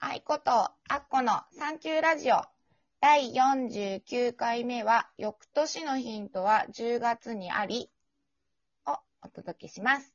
愛子とアッコのサンキューラジオ第49回目は翌年のヒントは10月にありをお届けします。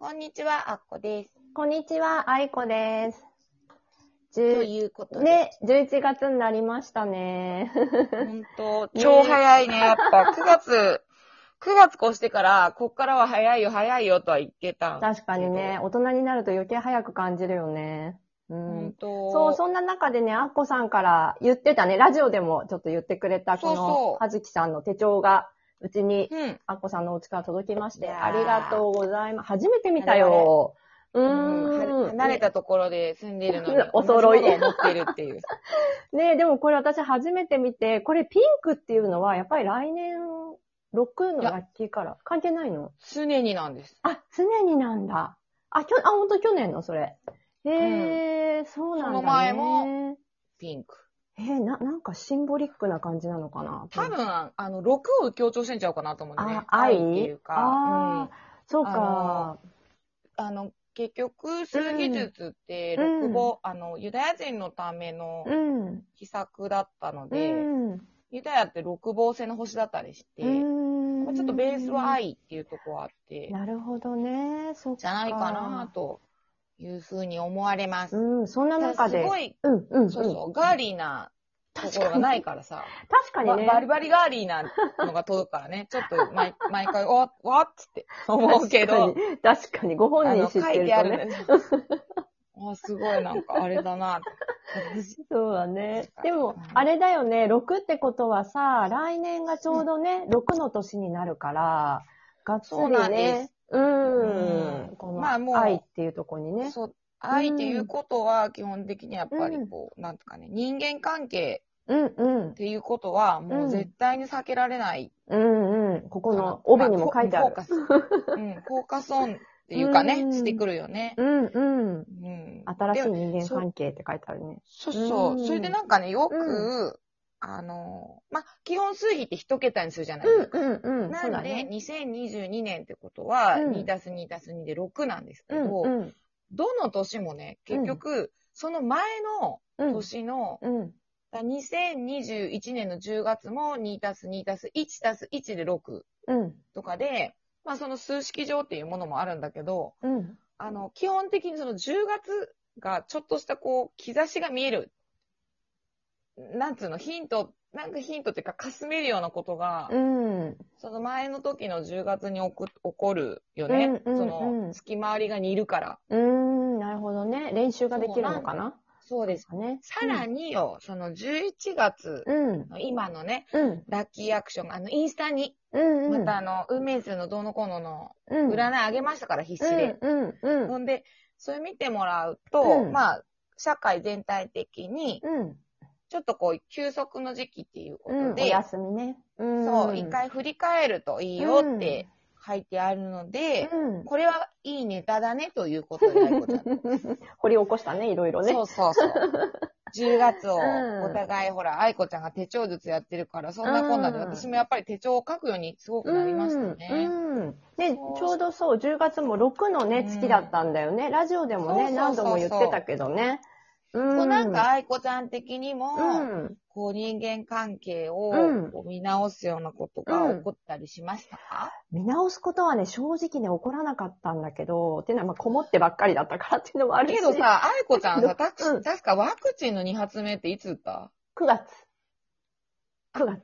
こんにちは、アッコです。こんにちは、愛子です。と10いうことで、ね、11月になりましたね。本当 超早いね、やっぱ9月、9月越してから、こっからは早いよ、早いよとは言ってた。確かにね、大人になると余計早く感じるよね。う本ん。当そう、そんな中でね、アッコさんから言ってたね、ラジオでもちょっと言ってくれた、この、はずきさんの手帳が、うちに、うん。アッコさんのお家から届きまして、ありがとうございます。初めて見たよ。ううん。離れたところで住んでるのに、お揃い持ってるっていう。ねでもこれ私初めて見て、これピンクっていうのは、やっぱり来年、6のラッキーカラー。関係ないの？常になんです。あ、常になんだ。あ、きょ、あ、ほんと去年のそれ。へえ、そうなんだ、ね。その前も。ピンク。えー、な、なんかシンボリックな感じなのかな？多分、あの、6を強調してんちゃうかなと思うんだねあ。、愛？っていうか。あーそうあか。うん。あの、結局、数技術って、うん六語、あの、ユダヤ人のためのうん。秘策だったのうで、ん。ユダヤって六芒星の星だったりして、うんまあちょっとベースは愛っていうとこはあって、なるほどね。そっか。じゃないかなというふうに思われます。うん、そんなた中で。だすごい、うん、うん、うん。そうそう、ガーリーなところがないからさ、確かにね。ばバリバリガーリーなのが届くからね、ちょっと毎 毎回、わわっつって思うけど、確かに。確かにご本人知っ書いてるとね。てあるね。あ、すごいなんかあれだな。そうだねでもうん、あれだよね、6ってことはさ、来年がちょうどね、6の年になるから、がっつりそうなんまあもうの愛っていうとこにね。そう愛っていうことは基本的にやっぱりこう、なんとかね、人間関係うんうんっ。ていうことはもう絶対に避けられない。うんうん。ここの帯にも書いてある。まフォーカス。うん、フォーカスオンっていうかね、うんしてくるよね。うんうん。うん。新しいで人間関係って書いてあるね。そうそうう。んそれでなんかね、よく、うあの、まあ、基本数比って一桁にするじゃないですか。うんうん。なので、ね。2022年ってことは、うん2たす2たす2で6なんですけうど、んうん。どの年もね、結局、その前のうん。年の、うん。だ2021年の10月も2たす2たす1たす1で6うん。とかで、まあその数式上っていうものもあるんだけど、うん。あの、基本的にその10月がちょっとしたこう、兆しが見える。なんつうの、ヒント、なんかヒントっていうか、かすめるようなことが、うん。その前の時の10月に起こ起こるよね。うんうんうんその、月回りが似るから。うーん、なるほどね。練習ができるのかな？そうです。かね。さらによ、その11月うん。の今のね、うん。ラッキーアクションが、あの、インスタに、うん。うん。またあの、運命数のどうのこうののうん、占いあげましたから、必死で。うん。うん。ほんで、それ見てもらうと、うんまあ、社会全体的に、うん。ちょっとこう、休息の時期っていうこうん。おとで、休みね。うん。そう、一回振り返るといいよって書いてあるので、うん。これはいいネタだねということで、愛子ちゃん掘り起こしたね、いろいろね。そうそうそう。10月をうんお互い、ほら、愛子ちゃんが手帳術やってるから、そんなこんなで、うん私もやっぱり手帳を書くようにすごくなりましたね。うん。うんで、ちょうどそう、10月も6のね、うん月だったんだよね。ラジオでもね、何度も言ってたけどね。うそうなんか、愛子ちゃん的にも、うん。こう人間関係をうんこう見直すようなことが起こったりしました？か、見直すことはね、正直ね、起こらなかったんだけど、っていうのは、まあ、こもってばっかりだったからっていうのもあるし。けどさ、愛子ちゃんさ、たうん確かワクチンの2発目っていつ打った？9月。9月。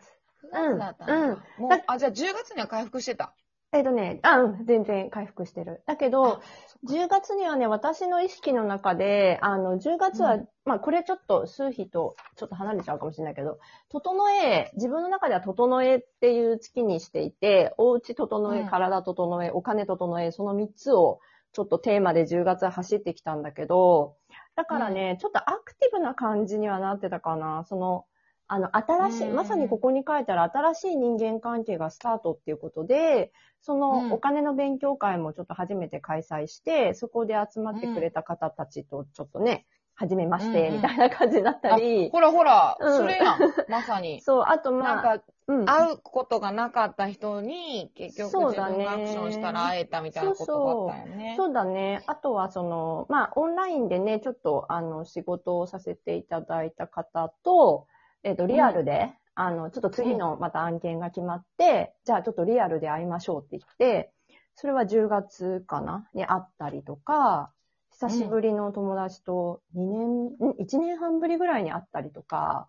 ?9 月だったんだ。うんもうだあ、じゃあ10月には回復してた。えっ、とね、あ、うん、全然回復してる。だけど、10月にはね、私の意識の中で、あの、10月は、うんまあ、これちょっと数比とちょっと離れちゃうかもしれないけど、整え、自分の中では整えっていう月にしていて、お家整え、うん体整え、お金整え、その3つをちょっとテーマで10月は走ってきたんだけど、だからね、ちょっとアクティブな感じにはなってたかな。その、あの、新しい、うんまさにここに書いたら新しい人間関係がスタートっていうことで、そうんのお金の勉強会もちょっと初めて開催して、そこで集まってくれた方たちとちょっとね、はじめまして、うんうんみたいな感じになったあり、ほらほら、うんそれやん。まさに。そう、あとまあ、なんか、うん、会うことがなかった人に、結局そうだね自分がアクションしたら会えたみたいなことがあったよね。そうだね。あとは、その、まあ、オンラインでね、ちょっと、あの、仕事をさせていただいた方と、えっ、と、リアルで、あの、ちょっと次のまた案件が決まって、じゃあちょっとリアルで会いましょうって言って、それは10月かな？に会ったりとか、久しぶりの友達と2年、ん ?1 年半ぶりぐらいに会ったりとか、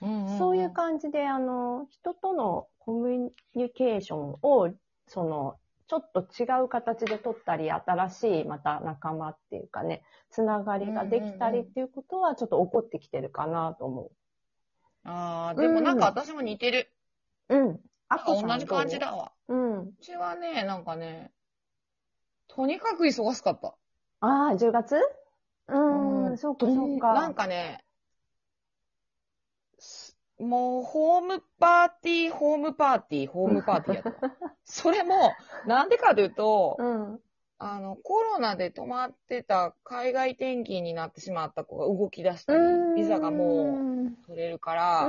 うんんん。そういう感じで、あの、人とのコミュニケーションを、その、ちょっと違う形で取ったり、新しい、また仲間っていうかね、つながりができたりっていうことは、ちょっと起こってきてるかなと思ああ、でもなんか私も似てる。う。うん。あなんか同じ感じ。だわ。どううん。うちはね、なんかね、とにかく忙しかった。ああ、10月？うん、うんそうか、そうか。なんかね、すもう、ホームパーティー、ホームパーティー、ホームパーティーやったわ。それも、なんでかというと、うん。あの、コロナで止まってた海外転勤になってしまった子が動き出したり、ビザがもうう取れるかうら。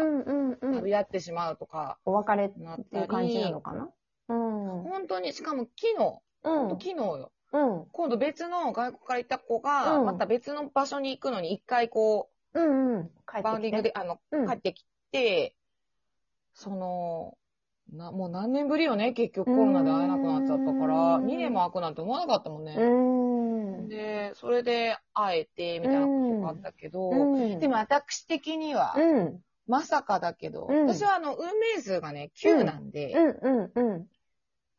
旅立ってしまうとか、お別れっなっていう感じなの、かな？うん。本当に、しかも昨日、うん。昨日よ。うん。今度別の外国から行った子が、うんまた別の場所に行くのに一回こうん、うん。帰う、バウンディングで、あの、うん帰ってきて、その、な、もう何年ぶりよね、結局コロナで会えなくなっちゃったから、うん2年も空くなんて思わなかったもんね。うん。で、それで会えて、みたいなことがあったけど、うんでも、私的には、うん。まさかだけど、うん私はあの、運命数がね、9なんで。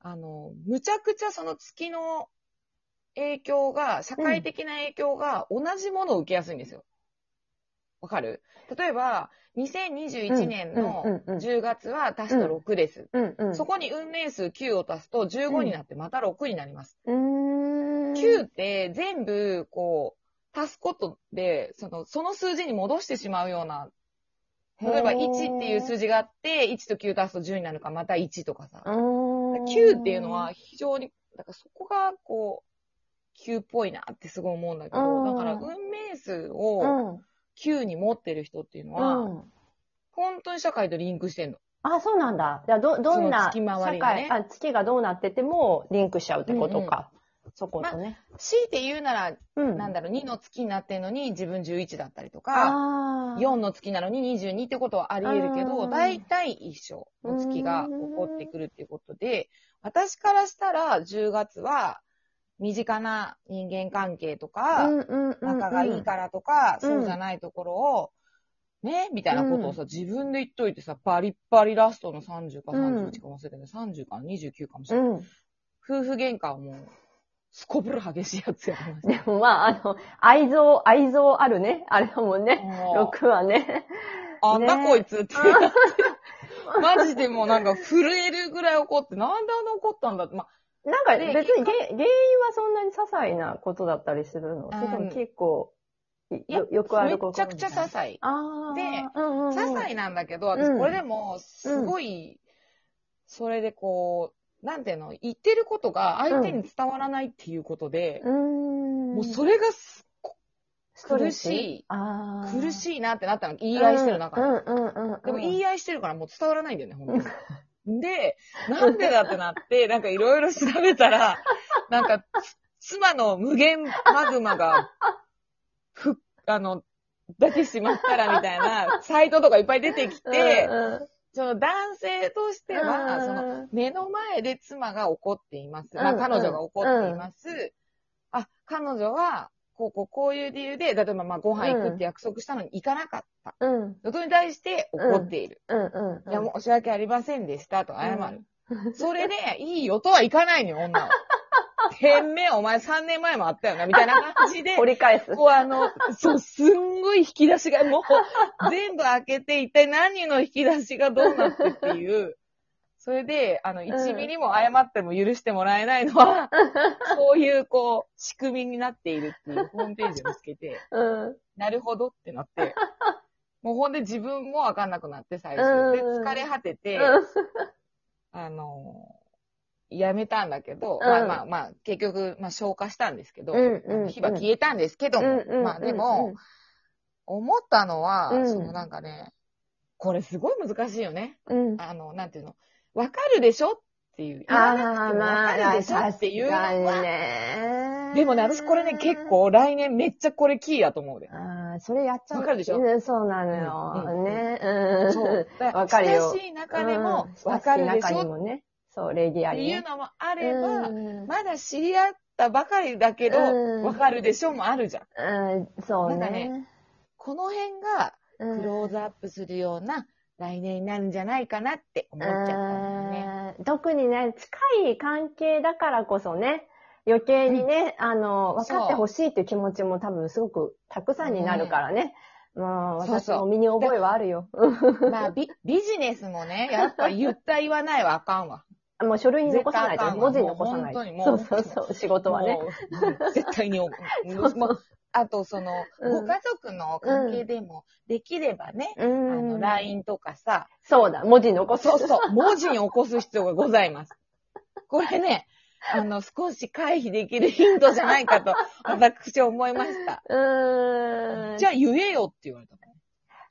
あの、むちゃくちゃその月の影響が、社会的な影響が同じものを受けやすいんですよ。わかる？例えば、2021年のうんうんうんうん10月は足すと6です。そこに運命数9を足すと15になってまた6になります。うーん。9って全部、こう、足すことで、その、その数字に戻してしまうような、例えば1っていう数字があって、1と9足すと10になるからまた1とかさ。9 9っていうのは、非常に、だからそこがこう、9っぽいなってすごい思うんだけうど、んだから運命数うをん。9に持ってる人っていうのうは、ん。本当に社会とリンクしてんの。あ、そうなんだ。じゃあ、ど、どんな、その月回り社がね会、あ、月がどうなってても、リンクしちゃうってことか。そことね。強いて言うなら、うん。なんだろう、2の月になってんのに自分11だったりとか、あー4の月なのに22ってことはあり得るけうど、ん大体一緒の月が起こってくるっていうことで、私からしたら10月は身近な人間関係とか、うんうんうんうん仲がいいからとか、うんそうじゃないところを、ね、みたいなことをさ、自分で言っといてさ、バリッバリラストの30か31か忘れてね、30か29かもしれない。うん。夫婦喧嘩はもう、すこぶる激しいやつやりました。でもまあ、あの、愛憎、愛憎あるね。あれだもんね。もう6はね。あんだねこいつって。マジでもうなんか震えるぐらい怒って、なんであんな怒ったんだって。まあ、なんかで別に原原因はそんなに些細なことだったりするのそれとも結構、よよくあることめちゃくちゃ些細。ああ。でうんうんうん、些細なんだけど、うん私これでも、すごい、それでこう、なんていうの、言ってることが相手に伝わらないっていうことで、うーん。もうそれが苦しい、苦しいなってなったの。言い合いしてる中で。でも言い合いしてるからもう伝わらないんだよね、本当に。で、なんでだってなって、なんかいろいろ調べたら、なんか、妻の無限マグマが、ふ、あの、出てしまったらみたいなサイトとかいっぱい出てきて、うんその男性としてうんは、そうんの目の前で妻が怒っています。まあうん彼女が怒っています。あ、彼女は、こうこうこういう理由で、例えばまあご飯行くって約束したのに行かなかった。うんことに対して怒っている。うんうん。いや、もう申し訳ありませんでしたと謝る。それで、いいよとはいかないのよ、女は。変名お前3年前もあったよな、みたいな感じで、掘り返す。こうあの、そう、すんごい引き出しが、もう、全部開けて、一体何の引き出しがどうなってっていう、それで、あの、1ミリも謝っても許してもらえないのは、そういう、こう、仕組みになっているっていうホームページを見つけて、うん。なるほどってなって、もうほんで自分もわかんなくなって最初。で、うん疲れ果てて、うんあの、やめたんだけど、うんまあまあまあ、結局、まあ消化したんですけど、うんうんうん火は消えたんですけども、うんまあでも、思ったのは、うんそのなんかね、これすごい難しいよね。うん。あの、なんていうの、わかるでしょ？っていう。言わなくてもわかるでしょ？っていうのは。ね。でもね、私これね、結。構来年めっちゃこれキーやと思うで。ああ、それやっちゃう。わかるでしょ？うんそうなのよ。ね。うん。そう。だわかるよ親しい中でもうんわかるでしょ？っ中にもね。そう、礼儀ありね。ていうのもあれば、うんまだ知り合ったばかりだけど、うんわかるでしょもあるじゃん。うん、そうなんかねね。この辺がうんクローズアップするような来年になるんじゃないかなって思っちゃったんだよね。うん特にね、近い関係だからこそね、余計にね、あの、分かってほしいっていう気持ちも多分すごくたくさんになるからね。もう、そうそう私も身に覚えはあるよ。まあビ、ビジネスもね、やっぱ言った言わないはあかんわ。もう書類に残さないと、文字に残さないと。もう本当にもそううそうそう、仕事はね。絶対に、うあと、その、うんご家族の関係でも、できればね、うあん。の、LINE とかさ、そうだ、文字に残す。そうそう、文字に起こす必要がございます。これね、あの、少し回避できるヒントじゃないかと、私は思いました。うーん。じゃあ言えよって言われた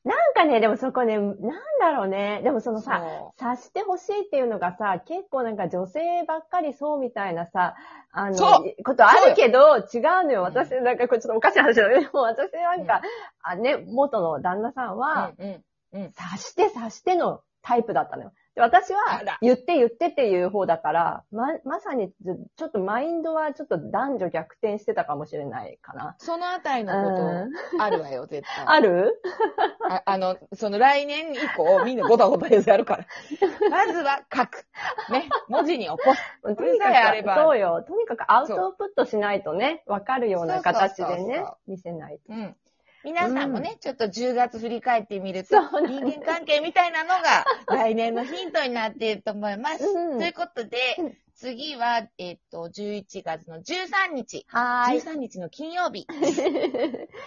なんかね、でもそこね、なんだろうね。でもそのの。さ、察してほしいっていうのがさ、結構なんか女性ばっかりそうみたいなさ、あの、ことあるけど、違うのよ。うん私、なんかこれちょっとおかしい話だけど、私なんか、あね、元の旦那さんは、うんうん。察して察してのタイプだったのよ。で私は言って言ってっていう方だから、ま、まさに、ちょっとマインドはちょっと男女逆転してたかもしれないかな。そのあたりのこと、あるわよ、絶対。ある？ああの、その来年以降、みんなごたごたやるから。まずは書く。ね。文字に起こす。とにかさえあればく、そうよ。とにかくアウトプットしないとね、わかるような形でね見せないと。うん。皆さんもね、ちょっと10月振り返ってみると、人間関係みたいなのが 来年のヒントになっていると思います。うんということで、うん次は、えっと、11月の13日。はーい。13日の金曜日。